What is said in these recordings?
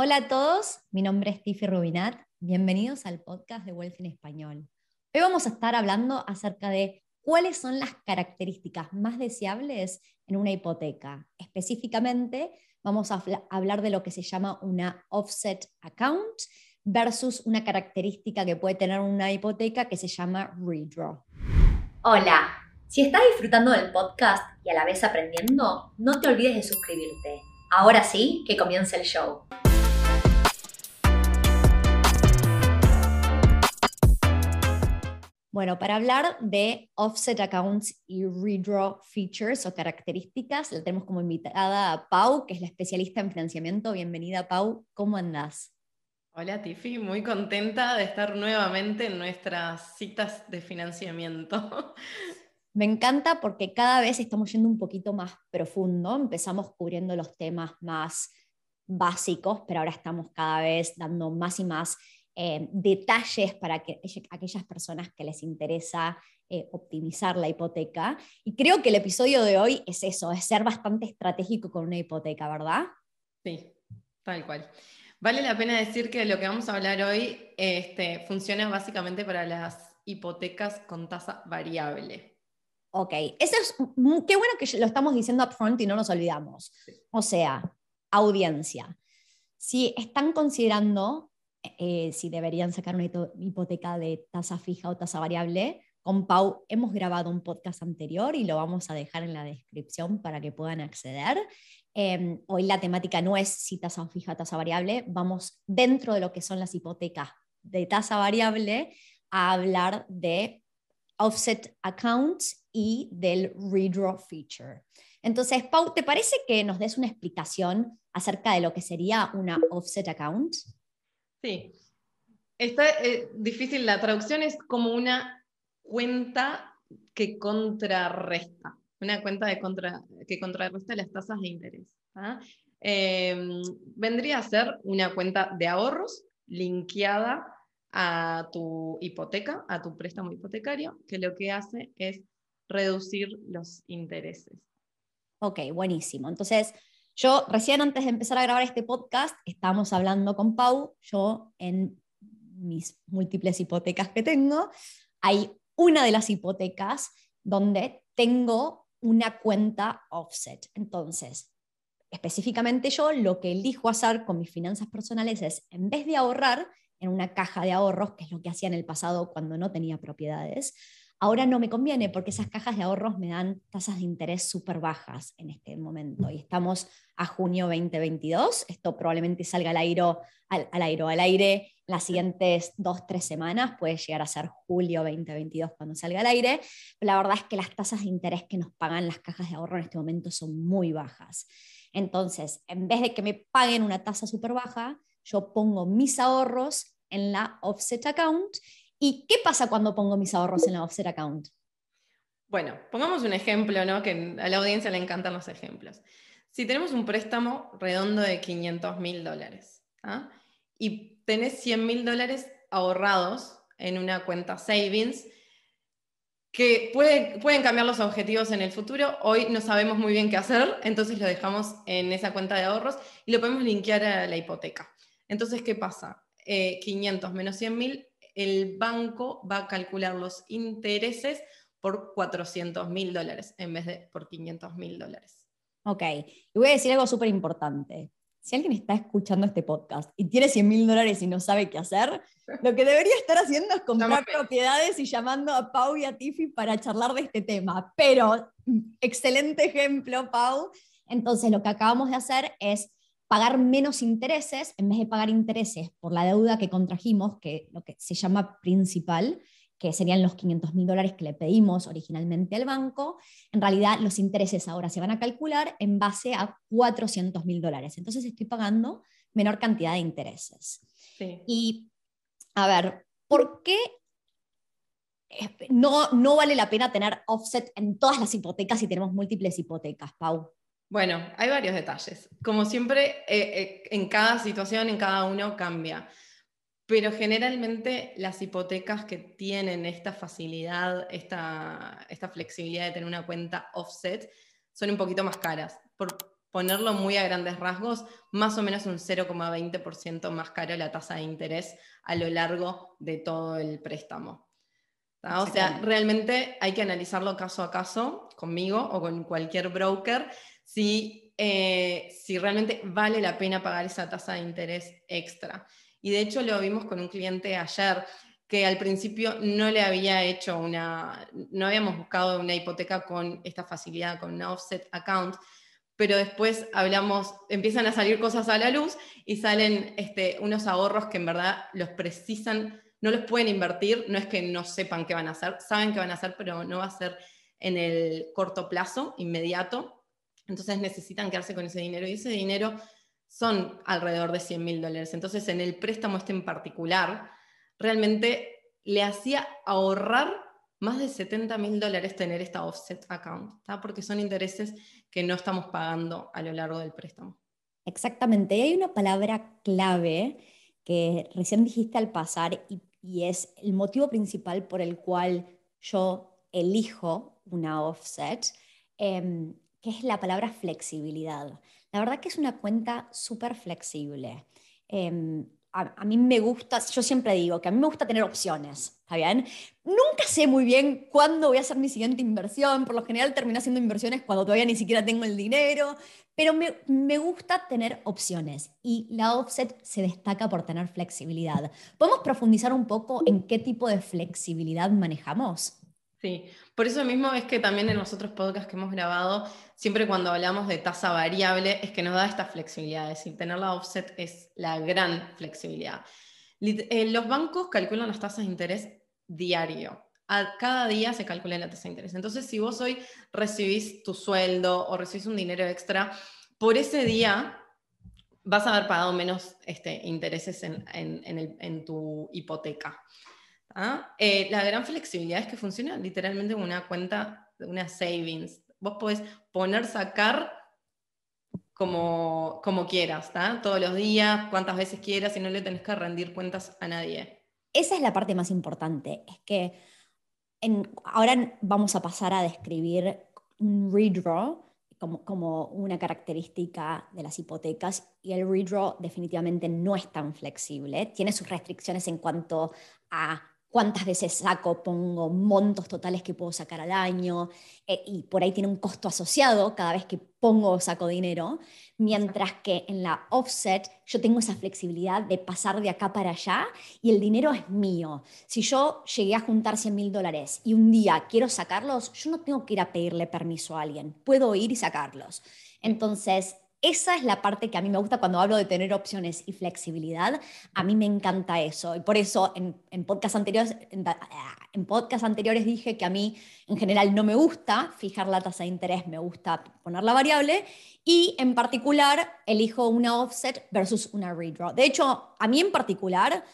Hola a todos, mi nombre es Tiffy Rubinat. Bienvenidos al podcast de Wealth en Español. Hoy vamos a estar hablando acerca de cuáles son las características más deseables en una hipoteca. Específicamente, vamos a hablar de lo que se llama una offset account versus una característica que puede tener una hipoteca que se llama redraw. Hola, si estás disfrutando del podcast y a la vez aprendiendo, no te olvides de suscribirte. Ahora sí, que comience el show. Bueno, para hablar de offset accounts y redraw features o características, le tenemos como invitada a Pau, que es la especialista en financiamiento. Bienvenida, Pau. ¿Cómo andás? Hola, Tiffy. Muy contenta de estar nuevamente en nuestras citas de financiamiento. Me encanta porque cada vez estamos yendo un poquito más profundo. Empezamos cubriendo los temas más básicos, pero ahora estamos cada vez dando más y más eh, detalles para que, aquellas personas que les interesa eh, optimizar la hipoteca. Y creo que el episodio de hoy es eso, es ser bastante estratégico con una hipoteca, ¿verdad? Sí, tal cual. Vale la pena decir que lo que vamos a hablar hoy este, funciona básicamente para las hipotecas con tasa variable. Ok, eso es, qué bueno que lo estamos diciendo upfront y no nos olvidamos. O sea, audiencia. Si están considerando eh, si deberían sacar una hipoteca de tasa fija o tasa variable. Con Pau hemos grabado un podcast anterior y lo vamos a dejar en la descripción para que puedan acceder. Em, hoy la temática no es si tasa fija o tasa variable, vamos dentro de lo que son las hipotecas de tasa variable a hablar de offset accounts y del redraw feature. Entonces, Pau, ¿te parece que nos des una explicación acerca de lo que sería una offset account? Sí. Está eh, difícil, la traducción es como una cuenta que contrarresta, una cuenta de contra, que contrarresta las tasas de interés. ¿ah? Em, vendría a ser una cuenta de ahorros linkeada a tu hipoteca, a tu préstamo hipotecario, que lo que hace es reducir los intereses. Ok, buenísimo. Entonces, yo recién antes de empezar a grabar este podcast, estábamos hablando con Pau, yo en mis múltiples hipotecas que tengo, hay una de las hipotecas donde tengo una cuenta offset. Entonces, específicamente yo lo que elijo hacer con mis finanzas personales es, en vez de ahorrar en una caja de ahorros, que es lo que hacía en el pasado cuando no tenía propiedades, Ahora no me conviene porque esas cajas de ahorros me dan tasas de interés súper bajas en este momento y estamos a junio 2022. Esto probablemente salga al aire, al, aire, al aire las siguientes dos, tres semanas, puede llegar a ser julio 2022 cuando salga al aire. La verdad es que las tasas de interés que nos pagan las cajas de ahorro en este momento son muy bajas. Entonces, en vez de que me paguen una tasa súper baja, yo pongo mis ahorros en la offset account ¿Y qué pasa cuando pongo mis ahorros en la offset account? Bueno, pongamos un ejemplo, ¿no? que a la audiencia le encantan los ejemplos. Si tenemos un préstamo redondo de 500 mil dólares ¿ah? y tenés 100 mil dólares ahorrados en una cuenta savings, que pueden cambiar los objetivos en el futuro. Hoy no sabemos muy bien qué hacer, entonces lo dejamos en esa cuenta de ahorros y lo podemos linkear a la hipoteca. Entonces, ¿qué pasa? 500 eh, menos 100 mil el banco va a calcular los intereses por 400 mil dólares en vez de por 500 mil dólares. Ok, y voy a decir algo súper importante. Si alguien está escuchando este podcast y tiene 100 mil dólares y no sabe qué hacer, lo que debería estar haciendo es comprar propiedades y llamando a Pau y a Tiffy para charlar de este tema. Pero, excelente ejemplo, Pau. Entonces, lo que acabamos de hacer es pagar menos intereses, en vez de pagar intereses por la deuda que contrajimos, que lo que se llama principal, que serían los 500 mil dólares que le pedimos originalmente al banco, en realidad los intereses ahora se van a calcular en base a 400 mil dólares. Entonces estoy pagando menor cantidad de intereses. Y, a ver, ¿por qué no, no vale la pena tener offset en todas las hipotecas si tenemos múltiples hipotecas, Pau? Bueno, hay varios detalles. Como siempre, eh, eh, en cada situación, en cada uno cambia. Pero generalmente las hipotecas que tienen esta facilidad, esta, esta flexibilidad de tener una cuenta offset, son un poquito más caras. Por, ponerlo muy a grandes rasgos, más o menos un 0,20% más caro la tasa de interés a lo largo de todo el préstamo. O sea, realmente hay que analizarlo caso a caso, conmigo o con cualquier broker, si, eh, si realmente vale la pena pagar esa tasa de interés extra. Y de hecho lo vimos con un cliente ayer que al principio no le había hecho una, no habíamos buscado una hipoteca con esta facilidad, con una offset account, pero después hablamos, empiezan a salir cosas a la luz y salen este, unos ahorros que en verdad los precisan, no los pueden invertir, no es que no sepan qué van a hacer, saben qué van a hacer, pero no va a ser en el corto plazo, inmediato. Entonces necesitan quedarse con ese dinero y ese dinero son alrededor de 100 mil dólares. Entonces en el préstamo este en particular, realmente le hacía ahorrar más de 70 mil dólares tener esta offset account, porque son intereses que no estamos pagando a lo largo del préstamo. Exactamente, y hay una palabra clave que recién dijiste al pasar y, es el motivo principal por el cual yo elijo una offset, em, que es la palabra flexibilidad. La verdad que es una cuenta súper flexible. Em, a, mí me gusta, yo siempre digo que a mí me gusta tener opciones, ¿está bien? Nunca sé muy bien cuándo voy a hacer mi siguiente inversión, por lo general termino haciendo inversiones cuando todavía ni siquiera tengo el dinero, pero me, me gusta tener opciones y la offset se destaca por tener flexibilidad. ¿Podemos profundizar un poco en qué tipo de flexibilidad manejamos? Sí, por eso mismo es que también en los otros podcasts que hemos grabado, siempre cuando hablamos de tasa variable, es que nos da esta flexibilidad, es decir, tener la offset es la gran flexibilidad. Eh, los bancos calculan las tasas de interés diario. A cada día se calcula la tasa de interés. Entonces, si vos hoy recibís tu sueldo o recibís un dinero extra, por ese día vas a haber pagado menos este, intereses en, en tu hipoteca. ¿Ah? Eh, la gran flexibilidad es que funciona literalmente como una cuenta, una savings. Vos podés poner, sacar como, como quieras, todos los días, cuantas veces quieras y no le tenés que rendir cuentas a nadie. Esa es la parte más importante, es que ahora vamos a pasar a describir un redraw como, como, una característica de las hipotecas y el redraw definitivamente no es tan flexible, tiene sus restricciones en cuanto a cuántas veces saco, pongo montos totales que puedo sacar al año, eh, y por ahí tiene un costo asociado cada vez que pongo o saco dinero, mientras que en la offset yo tengo esa flexibilidad de pasar de acá para allá y el dinero es mío. Si yo llegué a juntar 100 mil dólares y un día quiero sacarlos, yo no tengo que ir a pedirle permiso a alguien, puedo ir y sacarlos. Entonces, esa es la parte que a mí me gusta cuando hablo de tener opciones y flexibilidad. A mí me encanta eso. Y por eso en, en anteriores, en, en podcast anteriores dije que a mí en general no me gusta fijar la tasa de interés, me gusta poner la variable. Y en particular elijo una offset versus una redraw. De hecho, a mí en particular,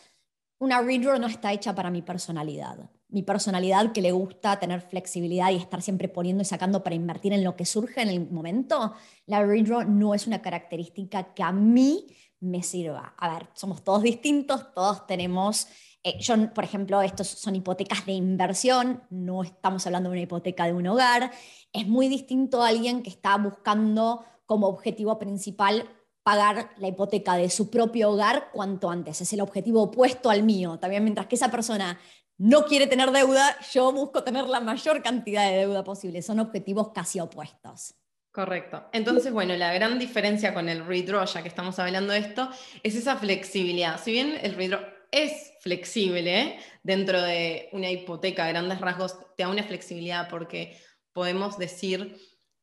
una redraw no está hecha para mi personalidad mi personalidad que le gusta tener flexibilidad y estar siempre poniendo y sacando para invertir en lo que surge en el momento, la redraw no es una característica que a mí me sirva. A ver, somos todos distintos, todos tenemos, eh, yo por ejemplo, estos son hipotecas de inversión, no estamos hablando de una hipoteca de un hogar, es muy distinto a alguien que está buscando como objetivo principal pagar la hipoteca de su propio hogar cuanto antes. Es el objetivo opuesto al mío. También mientras que esa persona no quiere tener deuda, yo busco tener la mayor cantidad de deuda posible. Son objetivos casi opuestos. Correcto. Entonces, bueno, la gran diferencia con el redraw, ya que estamos hablando de esto, es esa flexibilidad. Si bien el redraw es flexible dentro de una hipoteca, grandes rasgos, te da una flexibilidad porque podemos decir,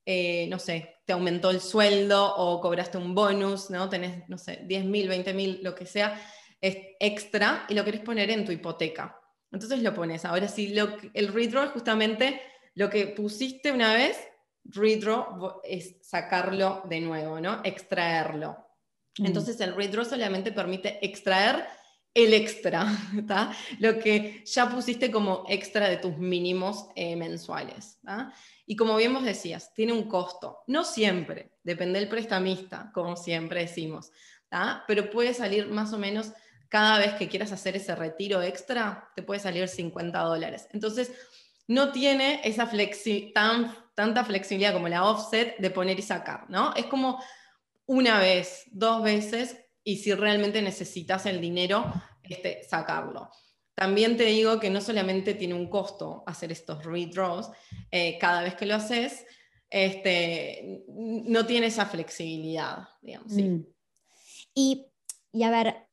eh, no sé, te aumentó el sueldo o cobraste un bonus, ¿no? Tenés, no sé, 10 mil, 20 mil, lo que sea, es extra y lo querés poner en tu hipoteca. Entonces lo pones. Ahora sí, el redraw es justamente lo que pusiste una vez, redraw es sacarlo de nuevo, ¿no? Extraerlo. Mm. Entonces el redraw solamente permite extraer el extra. Lo que ya pusiste como extra de tus mínimos eh, mensuales. Y como bien vos decías, tiene un costo. No siempre, depende del prestamista, como siempre decimos, pero puede salir más o menos cada vez que quieras hacer ese retiro extra, te puede salir 50 dólares. Entonces, no tiene esa flexi tan, tanta flexibilidad como la offset de poner y sacar, ¿no? Es como una vez, dos veces, y si realmente necesitas el dinero, este, sacarlo. También te digo que no solamente tiene un costo hacer estos redraws, eh, cada vez que lo haces, este, no tiene esa flexibilidad. Mm. Y, y, a ver,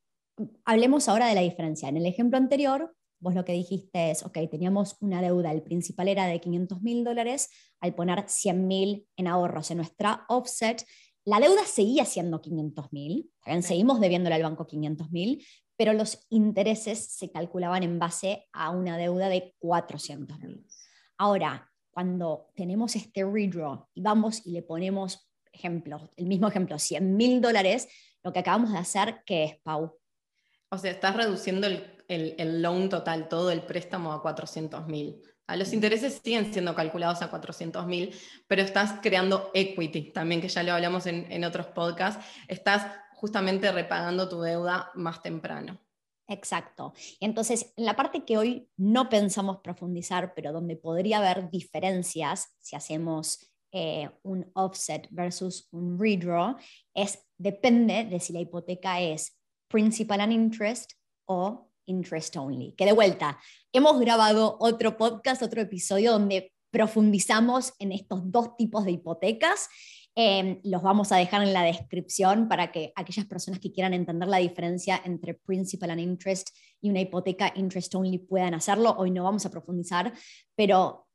hablemos ahora de la diferencia. En el ejemplo anterior, vos lo que dijiste es, ok, teníamos una deuda, el principal era de 500 mil dólares, al poner 100 mil en ahorros en nuestra offset, la deuda seguía siendo 500 mil, seguimos debiéndole al banco 500 mil, pero los intereses se calculaban en base a una deuda de 400 mil. Ahora, cuando tenemos este redraw y vamos y le ponemos ejemplo, el mismo ejemplo, 100 mil dólares, lo que acabamos de hacer, ¿qué es, Pau? O sea, estás reduciendo el, el, loan total, todo el préstamo a 400 mil. Los intereses siguen siendo calculados a 400 mil, pero estás creando equity también, que ya lo hablamos en, en otros podcasts. Estás justamente repagando tu deuda más temprano. Exacto. Entonces, en la parte que hoy no pensamos profundizar, pero donde podría haber diferencias si hacemos eh, un offset versus un redraw, es depende de si la hipoteca es principal and interest o interest only. Que de vuelta, hemos grabado otro podcast, otro episodio donde profundizamos en estos dos tipos de hipotecas Em, los vamos a dejar en la descripción para que aquellas personas que quieran entender la diferencia entre principal and interest y una hipoteca interest only puedan hacerlo. Hoy no vamos a profundizar, pero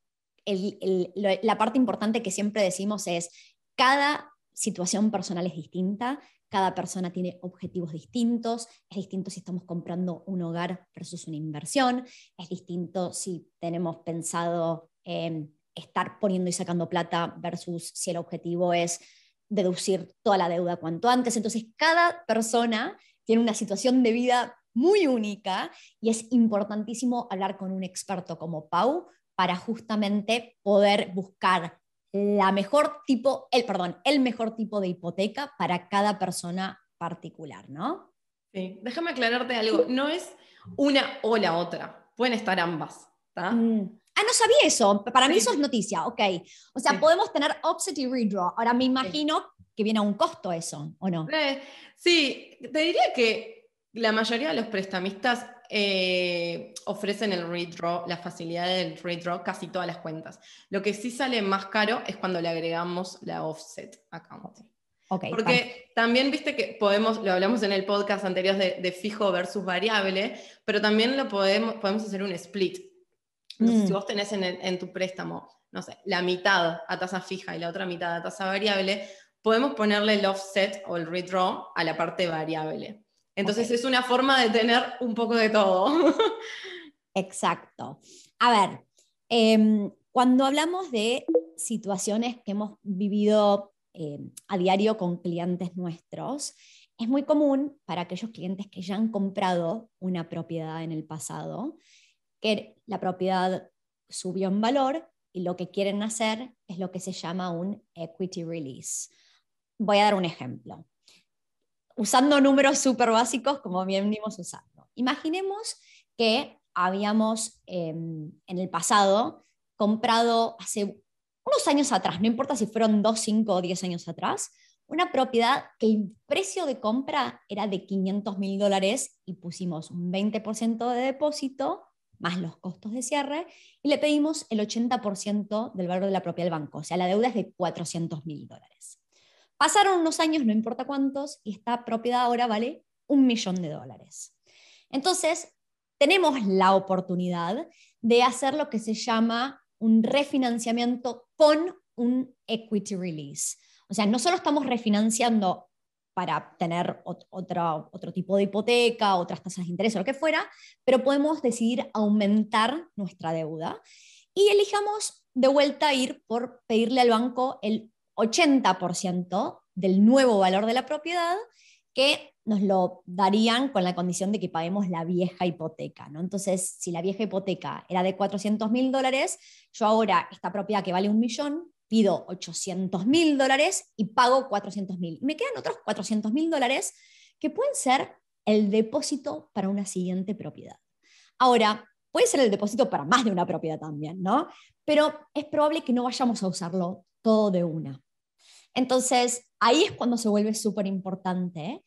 la parte importante que siempre decimos es, cada situación personal es distinta, cada persona tiene objetivos distintos, es distinto si estamos comprando un hogar versus una inversión, es distinto si tenemos pensado estar poniendo y sacando plata versus si el objetivo es deducir toda la deuda cuanto antes. Entonces, cada persona tiene una situación de vida muy única y es importantísimo hablar con un experto como Pau para justamente poder buscar la mejor tipo, el, perdón, el mejor tipo de hipoteca para cada persona particular, ¿no? Sí, déjame aclararte algo, no es una o la otra, pueden estar ambas. Mm. Ah, no sabía eso. Para mí eso es noticia, ok. O sea, podemos tener offset y redraw. Ahora me imagino que viene a un costo eso, ¿o no? Eh, sí, te diría que la mayoría de los prestamistas eh, ofrecen el redraw, la facilidad del redraw, casi todas las cuentas. Lo que sí sale más caro es cuando le agregamos la offset account. Okay, Porque también viste que podemos, lo hablamos en el podcast anterior de, de, fijo versus variable, pero también lo podemos, podemos hacer un split si mm. vos tenés en, tu préstamo, no sé, la mitad a tasa fija y la otra mitad a tasa variable, podemos ponerle el offset o el redraw a la parte variable. Entonces es una forma de tener un poco de todo. Exacto. A ver, em, cuando hablamos de situaciones que hemos vivido em, a diario con clientes nuestros, es muy común para aquellos clientes que ya han comprado una propiedad en el pasado que la propiedad subió en valor y lo que quieren hacer es lo que se llama un equity release. Voy a dar un ejemplo. Usando números súper básicos como venimos usando. Imaginemos que habíamos em, en el pasado comprado hace unos años atrás, no importa si fueron 2, 5 o 10 años atrás, una propiedad que el precio de compra era de 500 mil dólares y pusimos un 20% de depósito más los costos de cierre, y le pedimos el 80% del valor de la propiedad del banco, o sea, la deuda es de 400 mil dólares. Pasaron unos años, no importa cuántos, y esta propiedad ahora vale un millón de dólares. Entonces, tenemos la oportunidad de hacer lo que se llama un refinanciamiento con un equity release. O sea, no solo estamos refinanciando para tener otro, otro tipo de hipoteca, otras tasas de interés o lo que fuera, pero podemos decidir aumentar nuestra deuda y elijamos de vuelta ir por pedirle al banco el 80% del nuevo valor de la propiedad que nos lo darían con la condición de que paguemos la vieja hipoteca. ¿no? Entonces, si la vieja hipoteca era de 400 mil dólares, yo ahora esta propiedad que vale un millón, pido 800 mil dólares y pago 400 mil. Me quedan otros 400 mil dólares que pueden ser el depósito para una siguiente propiedad. Ahora, puede ser el depósito para más de una propiedad también, ¿no? Pero es probable que no vayamos a usarlo todo de una. Entonces, ahí es cuando se vuelve súper importante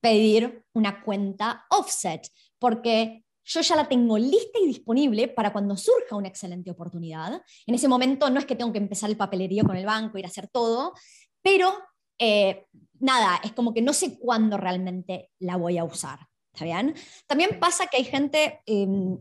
pedir una cuenta offset, porque yo ya la tengo lista y disponible para cuando surja una excelente oportunidad. En ese momento no es que tengo que empezar el papelerío con el banco, ir a hacer todo, pero eh, nada, es como que no sé cuándo realmente la voy a usar. ¿Está bien? También pasa que hay gente, em,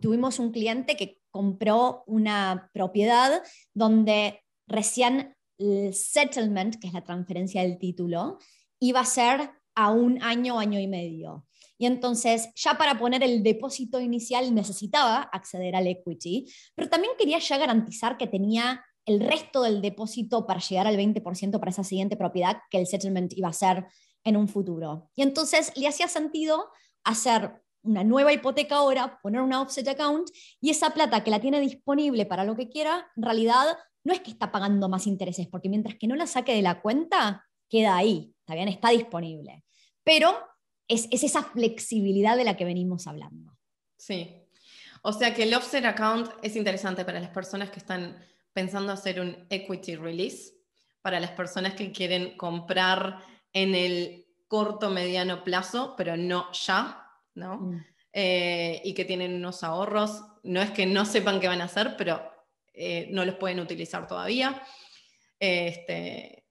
tuvimos un cliente que compró una propiedad donde recién el settlement, que es la transferencia del título, iba a ser a un año, año y medio. Y entonces, ya para poner el depósito inicial necesitaba acceder al equity, pero también quería ya garantizar que tenía el resto del depósito para llegar al 20% para esa siguiente propiedad que el settlement iba a ser en un futuro. Y entonces le hacía sentido hacer una nueva hipoteca ahora, poner una offset account y esa plata que la tiene disponible para lo que quiera, en realidad no es que está pagando más intereses, porque mientras que no la saque de la cuenta, queda ahí, está bien, está disponible. Pero es, es esa flexibilidad de la que venimos hablando. Sí. O sea que el offset account es interesante para las personas que están pensando hacer un equity release, para las personas que quieren comprar en el corto, mediano plazo, pero no ya, ¿no? Mm. Eh, y que tienen unos ahorros, no es que no sepan qué van a hacer, pero eh, no los pueden utilizar todavía. Este,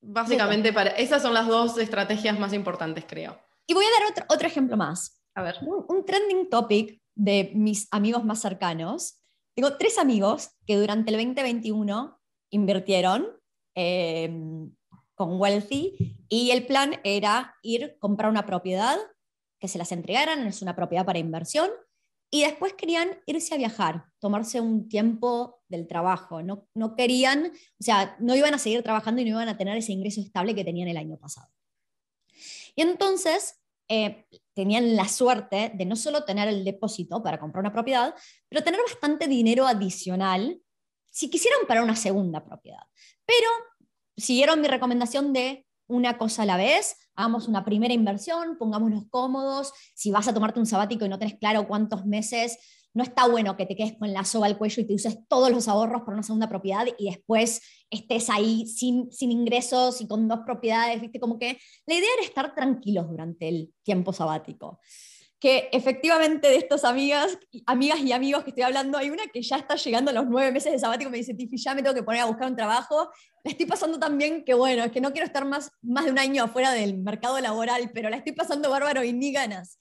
básicamente, para, esas son las dos estrategias más importantes, creo. Y voy a dar otro, otro ejemplo más. A ver. Un, trending topic de mis amigos más cercanos. Tengo tres amigos que durante el 2021 invirtieron eh, con Wealthy y el plan era ir, comprar una propiedad, que se las entregaran, es una propiedad para inversión, y después querían irse a viajar, tomarse un tiempo del trabajo, no, no querían, o sea, no iban a seguir trabajando y no iban a tener ese ingreso estable que tenían el año pasado. Y entonces eh, tenían la suerte de no solo tener el depósito para comprar una propiedad, pero tener bastante dinero adicional si quisieran para una segunda propiedad. Pero siguieron mi recomendación de una cosa a la vez, hagamos una primera inversión, pongámonos cómodos, si vas a tomarte un sabático y no tenés claro cuántos meses, no está bueno que te quedes con la soga al cuello y te uses todos los ahorros para una segunda propiedad y después estés ahí sin, sin ingresos y con dos propiedades, ¿viste? Como que la idea era estar tranquilos durante el tiempo sabático que efectivamente de estas amigas, amigas y amigos que estoy hablando, hay una que ya está llegando a los nueve meses de sabático, me dice, Tiffy, ya me tengo que poner a buscar un trabajo. La estoy pasando también que, bueno, es que no quiero estar más, más de un año afuera del mercado laboral, pero la estoy pasando bárbaro y ni ganas.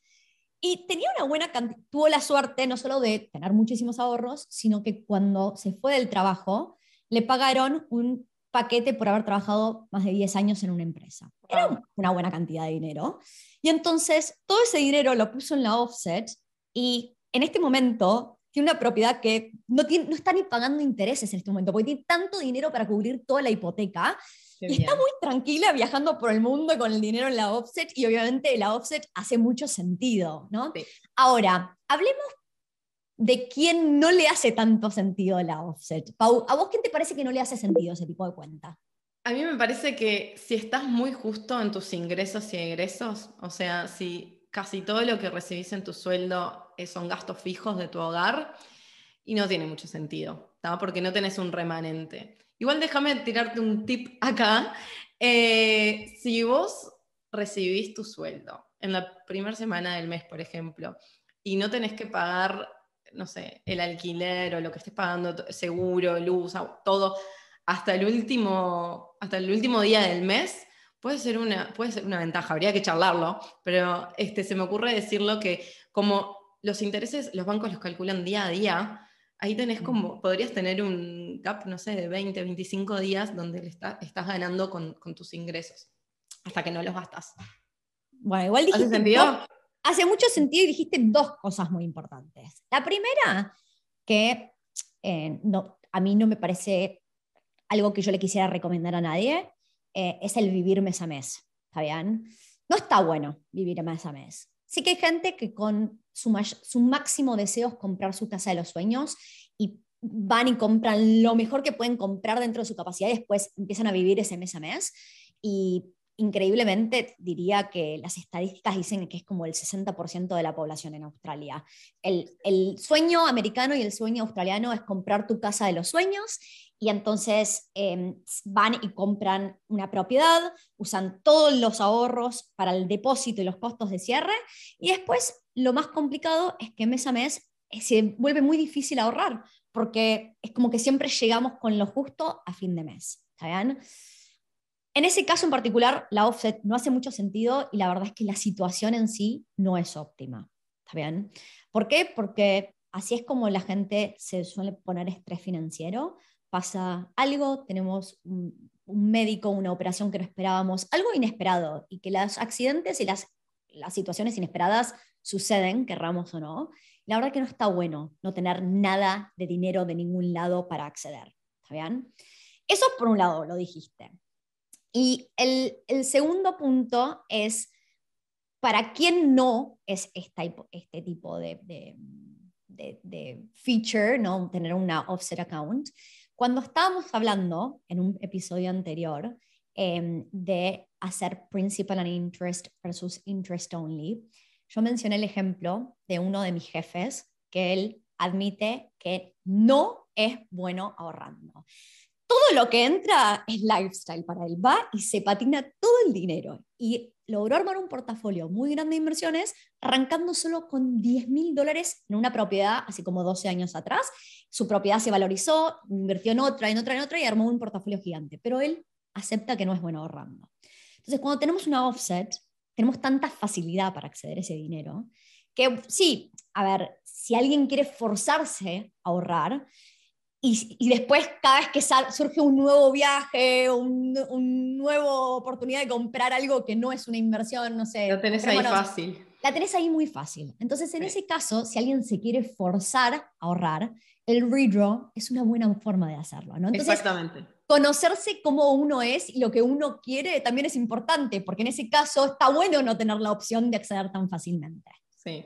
Y tenía una buena cantidad, tuvo la suerte no solo de tener muchísimos ahorros, sino que cuando se fue del trabajo, le pagaron un paquete por haber trabajado más de 10 años en una empresa. Era una buena cantidad de dinero. Y entonces todo ese dinero lo puso en la offset y en este momento tiene una propiedad que no, tiene, no está ni pagando intereses en este momento, porque tiene tanto dinero para cubrir toda la hipoteca. y está muy tranquila viajando por el mundo con el dinero en la offset y obviamente la offset hace mucho sentido, ¿no? Ahora, hablemos de quién no le hace tanto sentido la offset. Pau, ¿a vos quién te parece que no le hace sentido ese tipo de cuenta? A mí me parece que si estás muy justo en tus ingresos y egresos, o sea, si casi todo lo que recibís en tu sueldo son gastos fijos de tu hogar, y no tiene mucho sentido, porque no tenés un remanente. Igual déjame tirarte un tip acá. Eh, si vos recibís tu sueldo en la primera semana del mes, por ejemplo, y no tenés que pagar no sé, el alquiler o lo que estés pagando, seguro, luz, todo, hasta el último, hasta el último día del mes, puede ser una, puede ser una ventaja, habría que charlarlo, pero este, se me ocurre decirlo que como los intereses los bancos los calculan día a día, ahí tenés como, podrías tener un gap, no sé, de 20, 25 días donde estás ganando con, con, tus ingresos, hasta que no los gastas. Bueno, igual dijiste, ¿Hace sentido? hace mucho sentido y dijiste dos cosas muy importantes. La primera, que eh, no, a mí no me parece algo que yo le quisiera recomendar a nadie, eh, es el vivir mes a mes. ¿Está? No está bueno vivir mes a mes. Sí que hay gente que con su, su máximo deseo es comprar su casa de los sueños y van y compran lo mejor que pueden comprar dentro de su capacidad y después empiezan a vivir ese mes a mes. Y increíblemente diría que las estadísticas dicen que es como el 60% de la población en Australia. El, el, sueño americano y el sueño australiano es comprar tu casa de los sueños y entonces em, van y compran una propiedad, usan todos los ahorros para el depósito y los costos de cierre y después lo más complicado es que mes a mes eh, se vuelve muy difícil ahorrar porque es como que siempre llegamos con lo justo a fin de mes. ¿Está bien? En ese caso en particular, la offset no hace mucho sentido y la verdad es que la situación en sí no es óptima. ¿Está bien? ¿Por qué? Porque así es como la gente se suele poner estrés financiero. Pasa algo, tenemos un, médico, una operación que no esperábamos, algo inesperado y que los accidentes y las, las situaciones inesperadas suceden, querramos o no. La verdad que no está bueno no tener nada de dinero de ningún lado para acceder. ¿Está bien? Eso por un lado, lo dijiste. Y el, segundo punto es, ¿para quién no es este tipo de, feature, ¿no? tener una offset account? Cuando estábamos hablando en un episodio anterior em, de hacer principal and interest versus interest only, yo mencioné el ejemplo de uno de mis jefes que él admite que no es bueno ahorrando todo lo que entra es lifestyle para él, va y se patina todo el dinero. Y logró armar un portafolio muy grande de inversiones, arrancando solo con 10 mil dólares en una propiedad, así como 12 años atrás. Su propiedad se valorizó, invirtió en otra, en otra, en otra y armó un portafolio gigante. Pero él acepta que no es bueno ahorrando. Entonces, cuando tenemos una offset, tenemos tanta facilidad para acceder a ese dinero que sí, a ver, si alguien quiere forzarse a ahorrar, y, después, cada vez que surge un nuevo viaje, una un nueva oportunidad de comprar algo que no es una inversión, no sé. La tenés ahí fácil. La tenés ahí muy fácil. Entonces, en ese caso, si alguien se quiere forzar a ahorrar, el redraw es una buena forma de hacerlo. ¿no? Exactamente. Conocerse cómo uno es y lo que uno quiere también es importante, porque en ese caso está bueno no tener la opción de acceder tan fácilmente. Sí,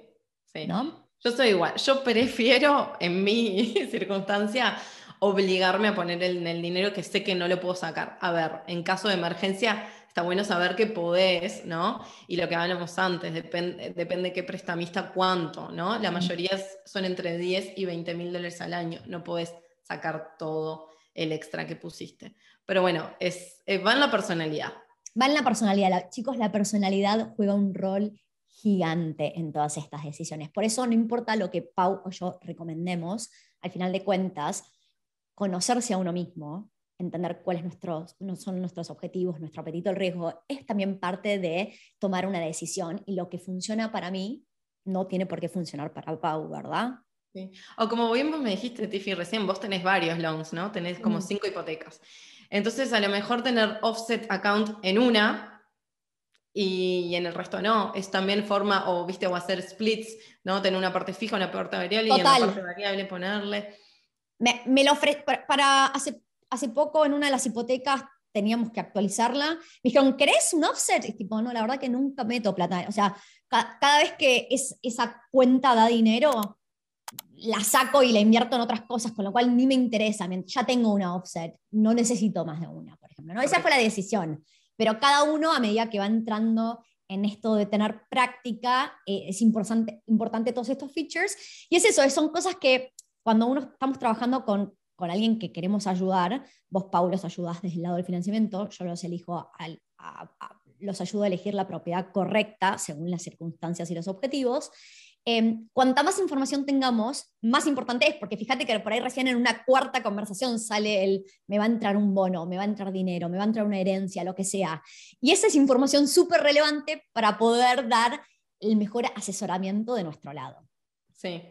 sí. ¿no? Yo soy igual. Yo prefiero, en mi circunstancia, obligarme a poner el dinero que sé que no lo puedo sacar. A ver, en caso de emergencia, está bueno saber que podés, ¿no? Y lo que hablamos antes, depende, depende qué prestamista cuánto, ¿no? La mayoría son entre 10 y 20 mil dólares al año. No podés sacar todo el extra que pusiste. Pero bueno, es, eh, va en la personalidad. Va en la personalidad. Chicos, la personalidad juega un rol gigante en todas estas decisiones. Por eso no importa lo que Pau o yo recomendemos, al final de cuentas, conocerse a uno mismo, entender cuáles nuestros, son nuestros objetivos, nuestro apetito al riesgo, es también parte de tomar una decisión y lo que funciona para mí no tiene por qué funcionar para Pau, ¿verdad? Sí. O como bien vos me dijiste, Tiffy, recién vos tenés varios loans, ¿no? Tenés como cinco hipotecas. Entonces, a lo mejor tener offset account en una y, en el resto no. Es también forma, o viste, o hacer splits, ¿no? Tener una parte fija, una parte variable y en la parte variable ponerle. Me, me lo ofrece, para, hace, hace poco en una de las hipotecas teníamos que actualizarla. Me dijeron, ¿querés un offset? Y tipo, no, la verdad que nunca meto plata. O sea, cada vez que es, esa cuenta da dinero, la saco y la invierto en otras cosas, con lo cual ni me interesa. Ya tengo una offset, no necesito más de una, por ejemplo. ¿no? Esa fue la decisión pero cada uno a medida que va entrando en esto de tener práctica, eh, es importante, importante todos estos features. Y es eso, son cosas que cuando uno estamos trabajando con, con alguien que queremos ayudar, vos, Paulo, los ayudás desde el lado del financiamiento, yo los elijo los ayudo a elegir la propiedad correcta según las circunstancias y los objetivos. Eh, cuanta más información tengamos, más importante es, porque fíjate que por ahí recién en una cuarta conversación sale el, me va a entrar un bono, me va a entrar dinero, me va a entrar una herencia, lo que sea. Y esa es información súper relevante para poder dar el mejor asesoramiento de nuestro lado. Sí,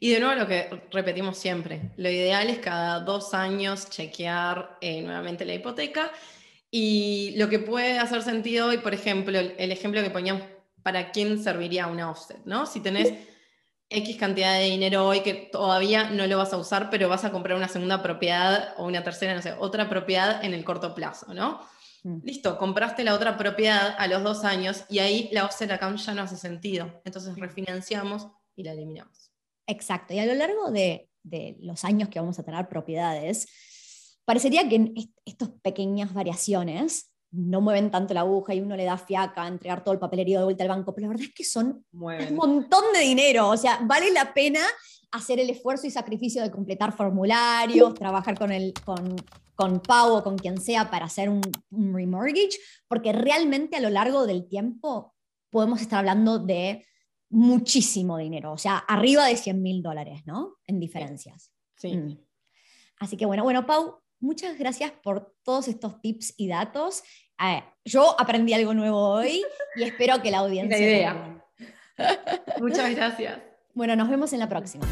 y de nuevo lo que repetimos siempre, lo ideal es cada dos años chequear eh, nuevamente la hipoteca y lo que puede hacer sentido hoy, por ejemplo, el, ejemplo que poníamos para quién serviría una offset, ¿no? Si tenés X cantidad de dinero hoy que todavía no lo vas a usar, pero vas a comprar una segunda propiedad o una tercera, no sé, otra propiedad en el corto plazo, ¿no? Mm. Listo, compraste la otra propiedad a los dos años y ahí la offset account ya no hace sentido. Entonces refinanciamos y la eliminamos. Exacto. Y a lo largo de, de los años que vamos a tener propiedades, parecería que estas pequeñas variaciones no mueven tanto la aguja y uno le da fiaca, entregar todo el papelerío de vuelta al banco, pero la verdad es que son un montón de dinero, o sea, vale la pena hacer el esfuerzo y sacrificio de completar formularios, trabajar con, el, con, con Pau o con quien sea para hacer un, un remortgage, porque realmente a lo largo del tiempo podemos estar hablando de muchísimo dinero, o sea, arriba de 100 mil dólares, ¿no? En diferencias. Sí. Mm. Así que bueno, bueno, Pau, muchas gracias por todos estos tips y datos. Eh, yo aprendí algo nuevo hoy y espero que la audiencia... La idea. muchas gracias. Bueno, nos vemos en la próxima.